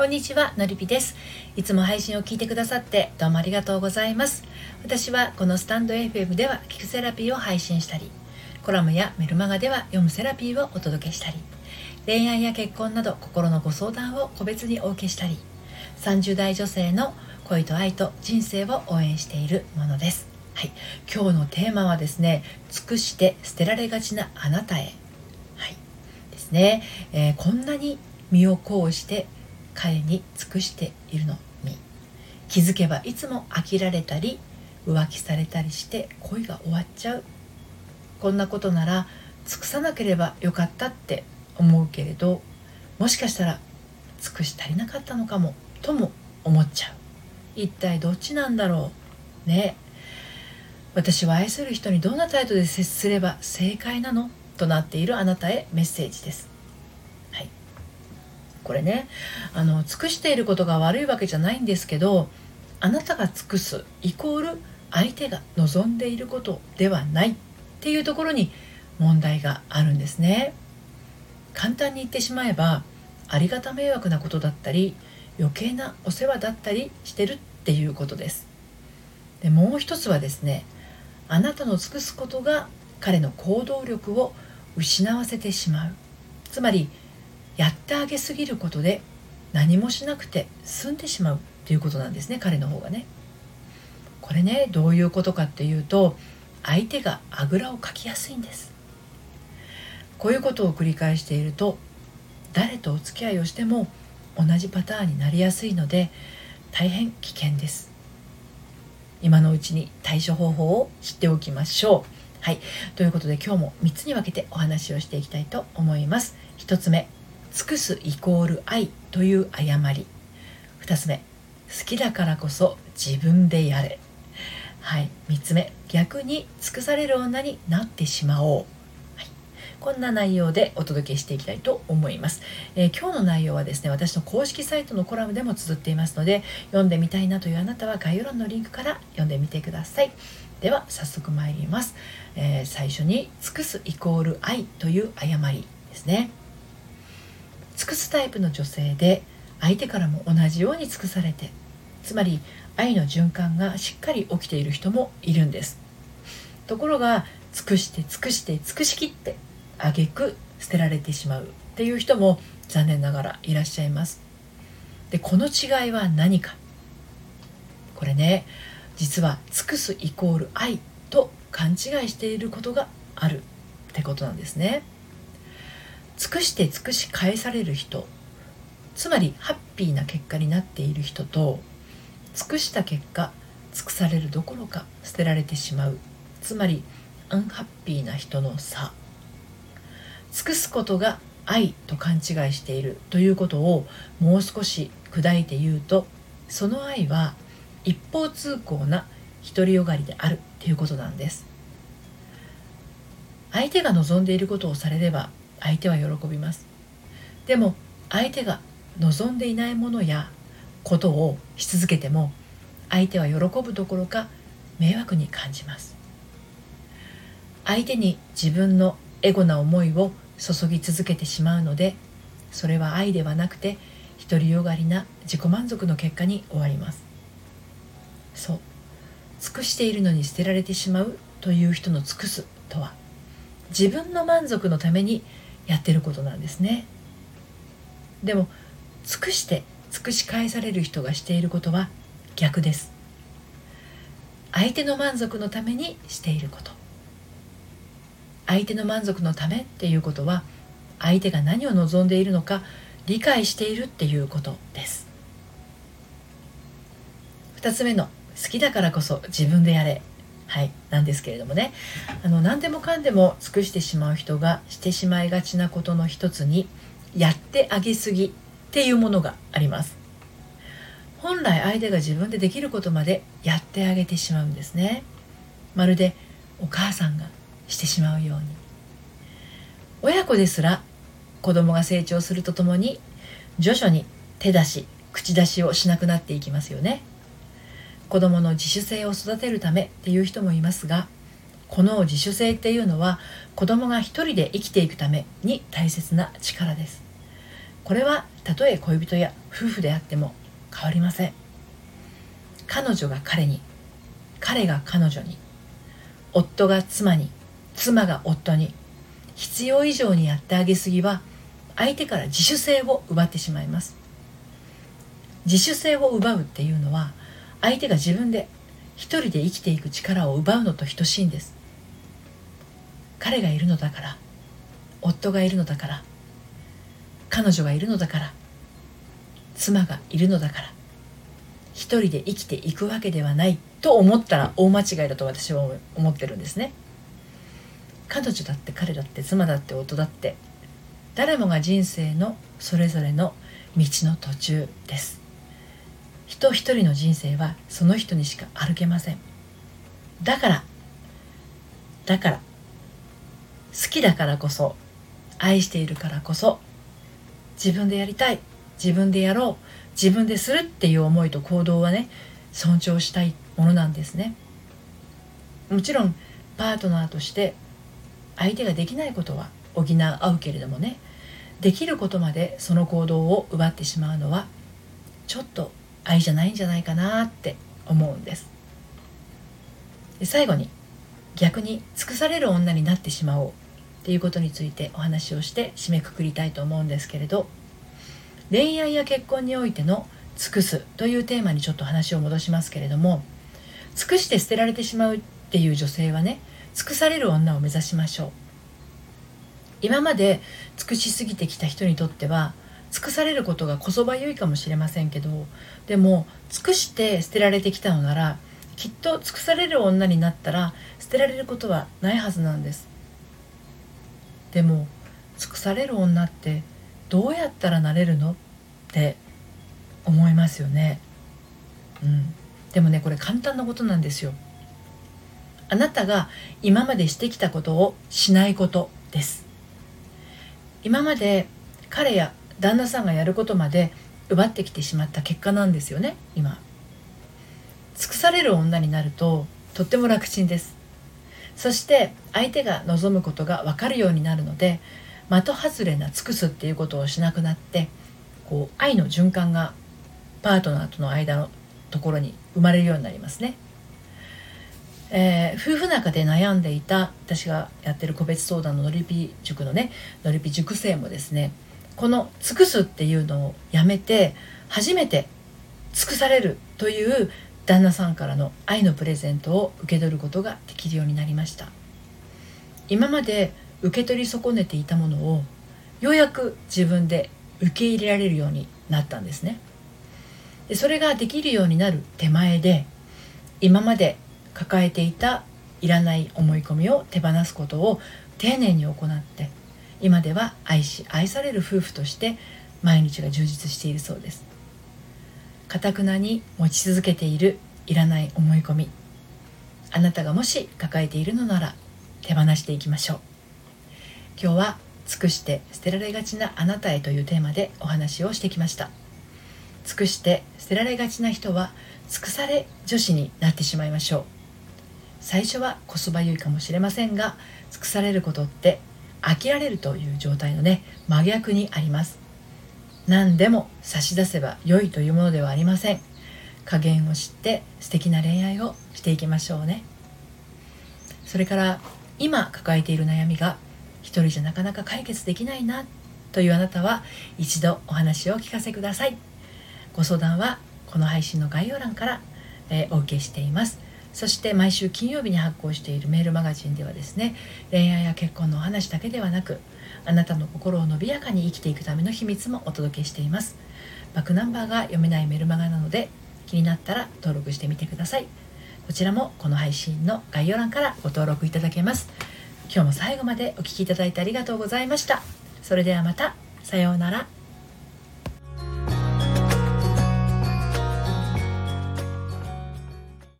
こんにちはのりぴです。いつも配信を聞いてくださってどうもありがとうございます。私はこのスタンド FM では聞くセラピーを配信したりコラムやメルマガでは読むセラピーをお届けしたり恋愛や結婚など心のご相談を個別にお受けしたり30代女性の恋と愛と人生を応援しているものです。はい、今日のテーマはですね尽くして捨てられがちなあなたへ。はい。ですね、えー、こんなに身をこして彼に尽くしているのに気づけばいつも飽きられたり浮気されたりして恋が終わっちゃう。こんなことなら尽くさなければよかったって思うけれどもしかしたら尽くし足りなかったのかもとも思っちゃう。一体どっちなんだろう？ね。私は愛する人にどんな態度で接すれば正解なの？となっているあなたへメッセージです。これねあの尽くしていることが悪いわけじゃないんですけどあなたが尽くすイコール相手が望んでいることではないっていうところに問題があるんですね。簡単に言ってしまえばありがた迷惑なことだったり余計なお世話だったりしてるっていうことです。でもう一つはですねあなたの尽くすことが彼の行動力を失わせてしまう。つまりやってあげすぎることで何もしなくて済んでしまうということなんですね彼の方がね。これねどういうことかっていうと相手があぐらをかきやすいんです。こういうことを繰り返していると誰とお付き合いをしても同じパターンになりやすいので大変危険です。今のうちに対処方法を知っておきましょう。はい。ということで今日も3つに分けてお話をしていきたいと思います。1つ目、尽くすイコール愛という誤り。2つ目好きだからこそ自分でやれ。はい。3つ目逆に尽くされる女になってしまおう、はい、こんな内容でお届けしていきたいと思います、えー、今日の内容はですね私の公式サイトのコラムでも綴っていますので読んでみたいなというあなたは概要欄のリンクから読んでみてください。では早速参ります、えー、最初に尽くすイコール愛という誤りですね。尽くすタイプの女性で相手からも同じように尽くされてつまり愛の循環がしっかり起きている人もいるんです。ところが尽くして尽くして尽くしきって挙句捨てられてしまう。っていう人も残念ながらいらっしゃいます。でこの違いは何か。これね実は尽くすイコール愛と勘違いしていることがあるってことなんですね。尽くして尽くし返される人。つまりハッピーな結果になっている人と尽くした結果尽くされるどころか捨てられてしまう。つまりアンハッピーな人の差。尽くすことが愛と勘違いしている。ということをもう少し砕いて言うとその愛は一方通行な独りよがりである。ということなんです。相手が望んでいることをされれば相手は喜びます。でも相手が望んでいないものやことをし続けても相手は喜ぶどころか迷惑に感じます。相手に自分のエゴな思いを注ぎ続けてしまうのでそれは愛ではなくて独りよがりな自己満足の結果に終わります。そう。尽くしているのに捨てられてしまうという人の尽くすとは自分の満足のためにやってることなんですね。でも尽くして尽くし返される人がしていることは逆です。相手の満足のためにしていること。相手の満足のためっていうことは相手が何を望んでいるのか理解しているっていうことです。2つ目の好きだからこそ自分でやれ。はいなんですけれどもね。あの何でもかんでも尽くしてしまう人がしてしまいがちなことの一つにやってあげすぎっていうものがあります。本来相手が自分でできることまでやってあげてしまうんですね。まるでお母さんがしてしまうように。親子ですら子供が成長するとともに徐々に手出し口出しをしなくなっていきますよね。子どもの自主性を育てるためっていう人もいますがこの自主性っていうのは子どもが一人で生きていくために大切な力です。これはたとえ恋人や夫婦であっても変わりません。彼女が彼に彼が彼女に夫が妻に妻が夫に必要以上にやってあげすぎは相手から自主性を奪ってしまいます。自主性を奪うっていうのは相手が自分で一人で生きていく力を奪うのと等しいんです。彼がいるのだから夫がいるのだから彼女がいるのだから妻がいるのだから一人で生きていくわけではないと思ったら大間違いだと私は思ってるんですね。彼女だって彼だって妻だって夫だって誰もが人生のそれぞれの道の途中です。人一人の人生はその人にしか歩けません。だからだから好きだからこそ愛しているからこそ自分でやりたい自分でやろう自分でするっていう思いと行動はね尊重したいものなんですね。もちろんパートナーとして相手ができないことは補うけれどもねできることまでその行動を奪ってしまうのはちょっと愛じゃないんじゃないかなって思うんです。で最後に逆に尽くされる女になってしまおうっていうことについてお話をして締めくくりたいと思うんですけれど恋愛や結婚においての尽くすというテーマにちょっと話を戻しますけれども尽くして捨てられてしまうっていう女性はね尽くされる女を目指しましょう。今まで尽くしすぎてきた人にとっては尽くされることがこそばゆいかもしれませんけどでも尽くして捨てられてきたのならきっと尽くされる女になったら捨てられることはないはずなんです。でも尽くされる女ってどうやったらなれるの？って思いますよね。うん。でもねこれ簡単なことなんですよ。あなたが今までしてきたことをしないことです。今まで彼や旦那さんがやることまで奪ってきてしまった結果なんですよね今尽くされる女になるととっても楽ちんですそして相手が望むことが分かるようになるので的外れな尽くすっていうことをしなくなってこう愛の循環がパートナーとの間のところに生まれるようになりますね。えー、夫婦仲で悩んでいた私がやってる個別相談ののりぴ塾のねのりぴ塾生もですねこの尽くすっていうのをやめて初めて尽くされるという旦那さんからの愛のプレゼントを受け取ることができるようになりました。今まで受け取り損ねていたものをようやく自分で受け入れられるようになったんですね。でそれができるようになる手前で今まで抱えていたいらない思い込みを手放すことを丁寧に行って今では愛し愛される夫婦として毎日が充実しているそうです。かたくなに持ち続けているいらない思い込み。あなたがもし抱えているのなら手放していきましょう。今日は尽くして捨てられがちなあなたへというテーマでお話をしてきました。尽くして捨てられがちな人は尽くされ女子になってしまいましょう。最初はこそばゆいかもしれませんが尽くされることって飽きられるという状態のね真逆にあります。何でも差し出せば良いというものではありません。加減を知って素敵な恋愛をしていきましょうね。それから今抱えている悩みが一人じゃなかなか解決できないなというあなたは一度お話を聞かせください。ご相談はこの配信の概要欄から、えー、お受けしています。そして毎週金曜日に発行しているメールマガジンではですね恋愛や結婚のお話だけではなくあなたの心を伸びやかに生きていくための秘密もお届けしています。バックナンバーが読めないメルマガなので気になったら登録してみてください。こちらもこの配信の概要欄からご登録いただけます。今日も最後までお聴きいただいてありがとうございました。それではまた。さようなら。